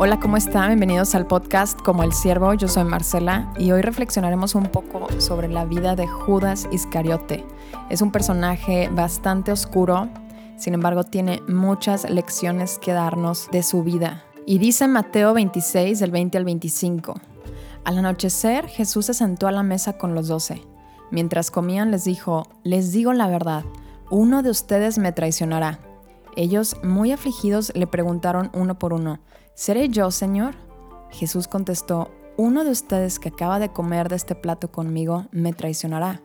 Hola, ¿cómo están? Bienvenidos al podcast Como el Siervo. Yo soy Marcela y hoy reflexionaremos un poco sobre la vida de Judas Iscariote. Es un personaje bastante oscuro, sin embargo tiene muchas lecciones que darnos de su vida. Y dice Mateo 26, del 20 al 25. Al anochecer, Jesús se sentó a la mesa con los doce. Mientras comían les dijo, les digo la verdad, uno de ustedes me traicionará. Ellos, muy afligidos, le preguntaron uno por uno, ¿Seré yo, Señor? Jesús contestó, uno de ustedes que acaba de comer de este plato conmigo me traicionará,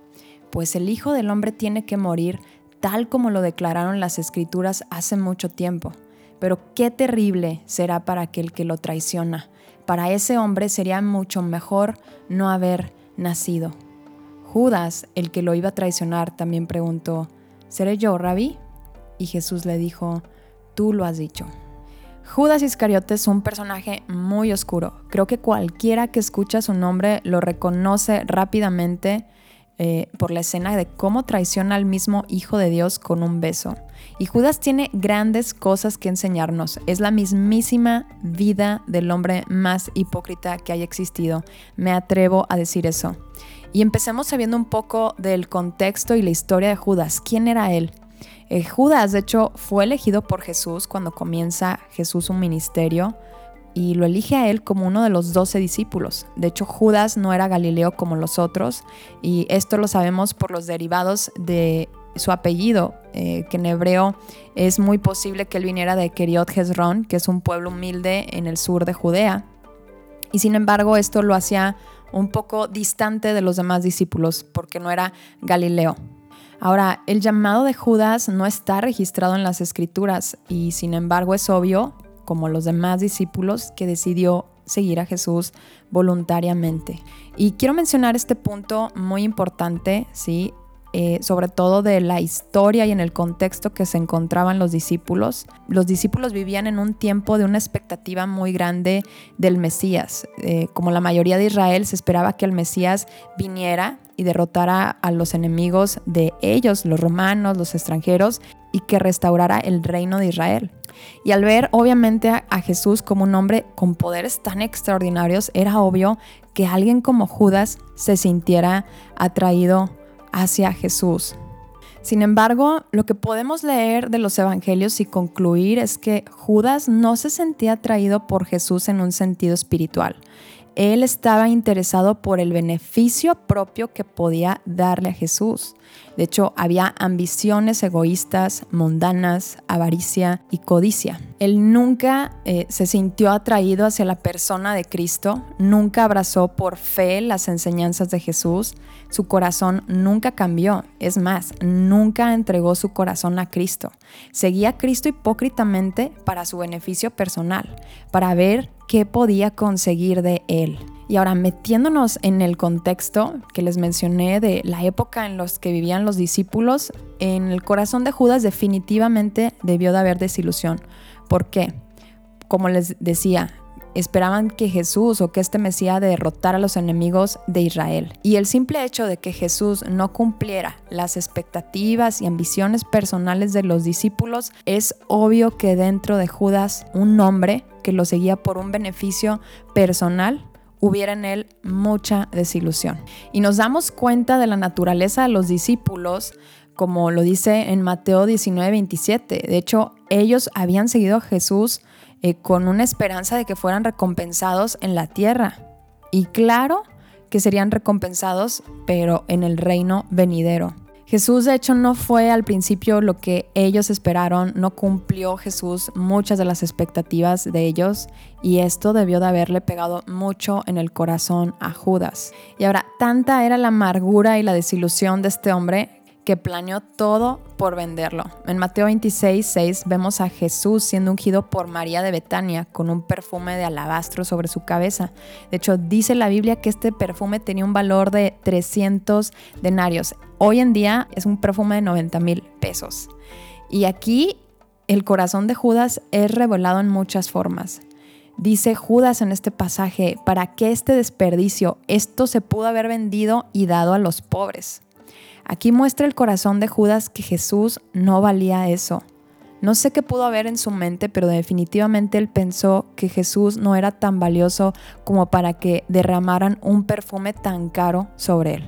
pues el Hijo del Hombre tiene que morir tal como lo declararon las Escrituras hace mucho tiempo. Pero qué terrible será para aquel que lo traiciona. Para ese hombre sería mucho mejor no haber nacido. Judas, el que lo iba a traicionar, también preguntó, ¿Seré yo, rabí? Y Jesús le dijo, tú lo has dicho. Judas Iscariote es un personaje muy oscuro. Creo que cualquiera que escucha su nombre lo reconoce rápidamente eh, por la escena de cómo traiciona al mismo Hijo de Dios con un beso. Y Judas tiene grandes cosas que enseñarnos. Es la mismísima vida del hombre más hipócrita que haya existido. Me atrevo a decir eso. Y empecemos sabiendo un poco del contexto y la historia de Judas. ¿Quién era él? Eh, Judas, de hecho, fue elegido por Jesús cuando comienza Jesús un ministerio y lo elige a él como uno de los doce discípulos. De hecho, Judas no era Galileo como los otros y esto lo sabemos por los derivados de su apellido, eh, que en hebreo es muy posible que él viniera de Keriot Hezron, que es un pueblo humilde en el sur de Judea. Y sin embargo, esto lo hacía un poco distante de los demás discípulos, porque no era Galileo. Ahora, el llamado de Judas no está registrado en las escrituras y sin embargo es obvio, como los demás discípulos, que decidió seguir a Jesús voluntariamente. Y quiero mencionar este punto muy importante, ¿sí? Eh, sobre todo de la historia y en el contexto que se encontraban los discípulos. Los discípulos vivían en un tiempo de una expectativa muy grande del Mesías. Eh, como la mayoría de Israel, se esperaba que el Mesías viniera y derrotara a los enemigos de ellos, los romanos, los extranjeros, y que restaurara el reino de Israel. Y al ver obviamente a Jesús como un hombre con poderes tan extraordinarios, era obvio que alguien como Judas se sintiera atraído hacia Jesús. Sin embargo, lo que podemos leer de los evangelios y concluir es que Judas no se sentía atraído por Jesús en un sentido espiritual. Él estaba interesado por el beneficio propio que podía darle a Jesús. De hecho, había ambiciones egoístas, mundanas, avaricia y codicia. Él nunca eh, se sintió atraído hacia la persona de Cristo, nunca abrazó por fe las enseñanzas de Jesús, su corazón nunca cambió, es más, nunca entregó su corazón a Cristo. Seguía a Cristo hipócritamente para su beneficio personal, para ver qué podía conseguir de él. Y ahora metiéndonos en el contexto que les mencioné de la época en los que vivían los discípulos, en el corazón de Judas definitivamente debió de haber desilusión. ¿Por qué? Como les decía, esperaban que Jesús o que este Mesías derrotara a los enemigos de Israel. Y el simple hecho de que Jesús no cumpliera las expectativas y ambiciones personales de los discípulos, es obvio que dentro de Judas un hombre que lo seguía por un beneficio personal hubiera en él mucha desilusión. Y nos damos cuenta de la naturaleza de los discípulos, como lo dice en Mateo 19, 27. De hecho, ellos habían seguido a Jesús eh, con una esperanza de que fueran recompensados en la tierra. Y claro que serían recompensados, pero en el reino venidero. Jesús de hecho no fue al principio lo que ellos esperaron, no cumplió Jesús muchas de las expectativas de ellos y esto debió de haberle pegado mucho en el corazón a Judas. Y ahora, tanta era la amargura y la desilusión de este hombre que planeó todo por venderlo. En Mateo 26, 6 vemos a Jesús siendo ungido por María de Betania con un perfume de alabastro sobre su cabeza. De hecho, dice la Biblia que este perfume tenía un valor de 300 denarios. Hoy en día es un perfume de 90 mil pesos. Y aquí el corazón de Judas es revelado en muchas formas. Dice Judas en este pasaje, ¿para qué este desperdicio? Esto se pudo haber vendido y dado a los pobres. Aquí muestra el corazón de Judas que Jesús no valía eso. No sé qué pudo haber en su mente, pero definitivamente él pensó que Jesús no era tan valioso como para que derramaran un perfume tan caro sobre él.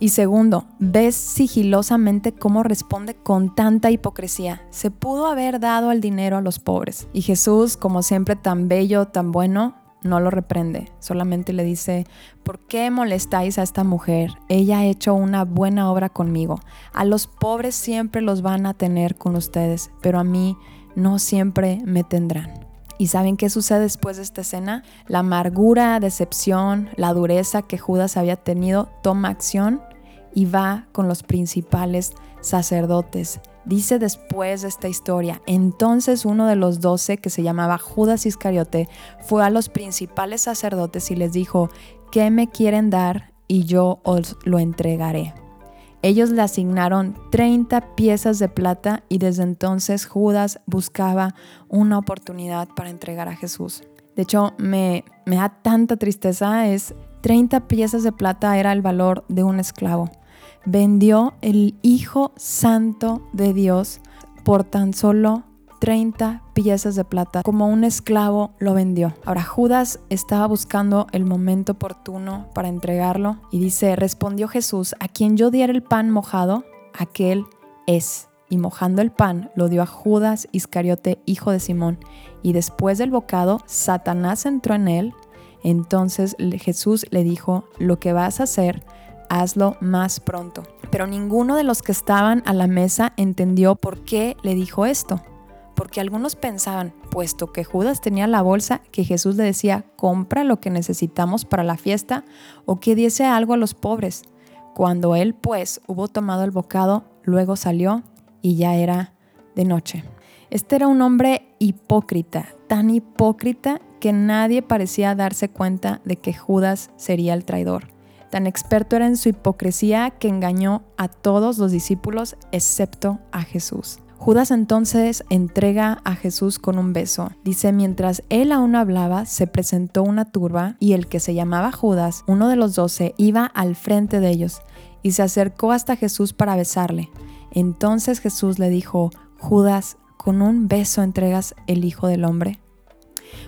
Y segundo, ves sigilosamente cómo responde con tanta hipocresía. Se pudo haber dado el dinero a los pobres. Y Jesús, como siempre tan bello, tan bueno, no lo reprende, solamente le dice, ¿por qué molestáis a esta mujer? Ella ha hecho una buena obra conmigo. A los pobres siempre los van a tener con ustedes, pero a mí no siempre me tendrán. ¿Y saben qué sucede después de esta escena? La amargura, decepción, la dureza que Judas había tenido toma acción y va con los principales sacerdotes Dice después de esta historia, entonces uno de los doce, que se llamaba Judas Iscariote, fue a los principales sacerdotes y les dijo, ¿qué me quieren dar? Y yo os lo entregaré. Ellos le asignaron 30 piezas de plata y desde entonces Judas buscaba una oportunidad para entregar a Jesús. De hecho, me, me da tanta tristeza, es 30 piezas de plata era el valor de un esclavo vendió el Hijo Santo de Dios por tan solo 30 piezas de plata, como un esclavo lo vendió. Ahora Judas estaba buscando el momento oportuno para entregarlo y dice, respondió Jesús, a quien yo diera el pan mojado, aquel es. Y mojando el pan lo dio a Judas Iscariote, hijo de Simón. Y después del bocado, Satanás entró en él. Entonces Jesús le dijo, lo que vas a hacer, hazlo más pronto. Pero ninguno de los que estaban a la mesa entendió por qué le dijo esto. Porque algunos pensaban, puesto que Judas tenía la bolsa, que Jesús le decía, compra lo que necesitamos para la fiesta o que diese algo a los pobres. Cuando él pues hubo tomado el bocado, luego salió y ya era de noche. Este era un hombre hipócrita, tan hipócrita que nadie parecía darse cuenta de que Judas sería el traidor. Tan experto era en su hipocresía que engañó a todos los discípulos excepto a Jesús. Judas entonces entrega a Jesús con un beso. Dice, mientras él aún hablaba, se presentó una turba y el que se llamaba Judas, uno de los doce, iba al frente de ellos y se acercó hasta Jesús para besarle. Entonces Jesús le dijo, Judas, ¿con un beso entregas el Hijo del Hombre?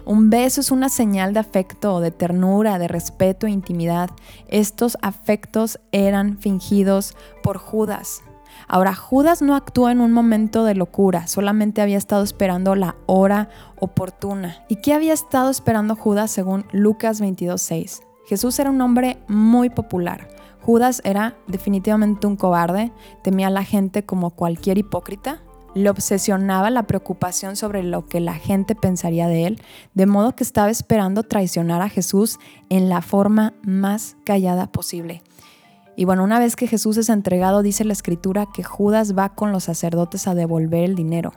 Un beso es una señal de afecto, de ternura, de respeto e intimidad. Estos afectos eran fingidos por Judas. Ahora, Judas no actuó en un momento de locura, solamente había estado esperando la hora oportuna. ¿Y qué había estado esperando Judas según Lucas 22.6? Jesús era un hombre muy popular. Judas era definitivamente un cobarde, temía a la gente como cualquier hipócrita, le obsesionaba la preocupación sobre lo que la gente pensaría de él, de modo que estaba esperando traicionar a Jesús en la forma más callada posible. Y bueno, una vez que Jesús es entregado, dice la escritura que Judas va con los sacerdotes a devolver el dinero.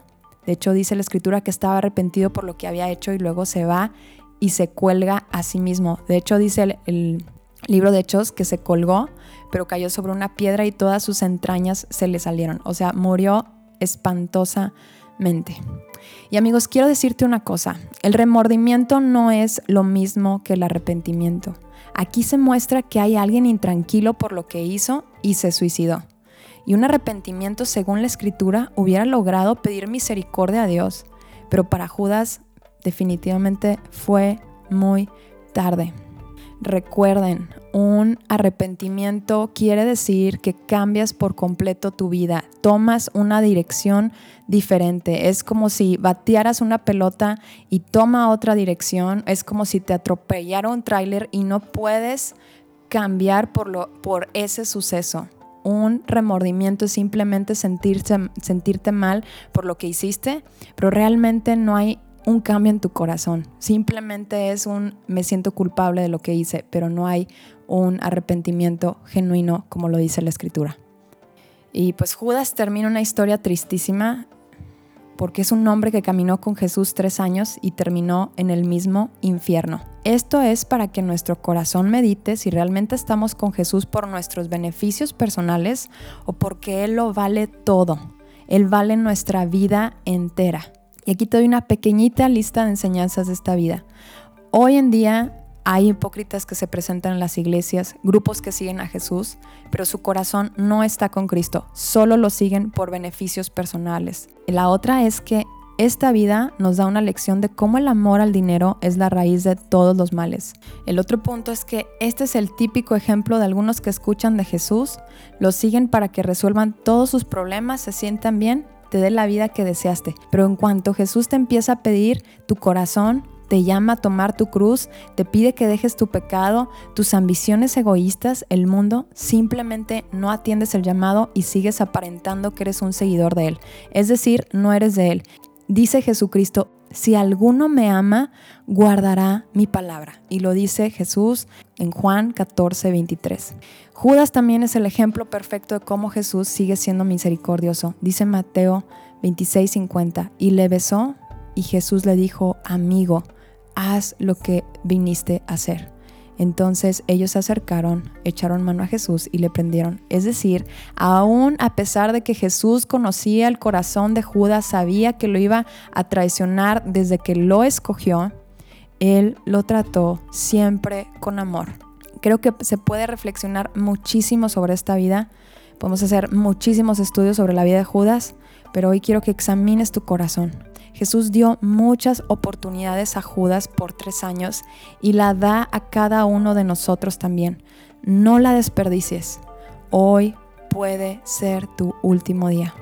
De hecho, dice la escritura que estaba arrepentido por lo que había hecho y luego se va y se cuelga a sí mismo. De hecho, dice el, el libro de Hechos que se colgó, pero cayó sobre una piedra y todas sus entrañas se le salieron. O sea, murió espantosamente. Y amigos, quiero decirte una cosa, el remordimiento no es lo mismo que el arrepentimiento. Aquí se muestra que hay alguien intranquilo por lo que hizo y se suicidó. Y un arrepentimiento, según la escritura, hubiera logrado pedir misericordia a Dios, pero para Judas definitivamente fue muy tarde. Recuerden, un arrepentimiento quiere decir que cambias por completo tu vida, tomas una dirección diferente. Es como si batearas una pelota y toma otra dirección. Es como si te atropellara un tráiler y no puedes cambiar por, lo, por ese suceso. Un remordimiento es simplemente sentirte mal por lo que hiciste, pero realmente no hay un cambio en tu corazón. Simplemente es un me siento culpable de lo que hice, pero no hay un arrepentimiento genuino como lo dice la escritura. Y pues Judas termina una historia tristísima porque es un hombre que caminó con Jesús tres años y terminó en el mismo infierno. Esto es para que nuestro corazón medite si realmente estamos con Jesús por nuestros beneficios personales o porque Él lo vale todo. Él vale nuestra vida entera. Y aquí te doy una pequeñita lista de enseñanzas de esta vida. Hoy en día Hay hipócritas que se presentan en las iglesias, grupos que siguen a Jesús, pero su corazón no está con Cristo, solo lo siguen por beneficios personales. la otra es que esta vida nos da una lección de cómo el amor al dinero es la raíz de todos los males. El otro punto es que este es el típico ejemplo de algunos que escuchan de Jesús, lo siguen para que resuelvan todos sus problemas, se sientan bien, te dé la vida que deseaste. Pero en cuanto Jesús te empieza a pedir tu corazón, te llama a tomar tu cruz, te pide que dejes tu pecado, tus ambiciones egoístas, el mundo, simplemente no atiendes el llamado y sigues aparentando que eres un seguidor de Él. Es decir, no eres de Él. Dice Jesucristo, si alguno me ama, guardará mi palabra. Y lo dice Jesús en Juan 14, 23. Judas también es el ejemplo perfecto de cómo Jesús sigue siendo misericordioso. Dice Mateo 26, 50. Y le besó y Jesús le dijo, amigo, haz lo que viniste a hacer. Entonces ellos se acercaron, echaron mano a Jesús y le prendieron. Es decir, aún a pesar de que Jesús conocía el corazón de Judas, sabía que lo iba a traicionar desde que lo escogió, él lo trató siempre con amor. Creo que se puede reflexionar muchísimo sobre esta vida. Podemos hacer muchísimos estudios sobre la vida de Judas, pero hoy quiero que examines tu corazón. Jesús dio muchas oportunidades a Judas por tres años y la da a cada uno de nosotros también. No la desperdicies. Hoy puede ser tu último día.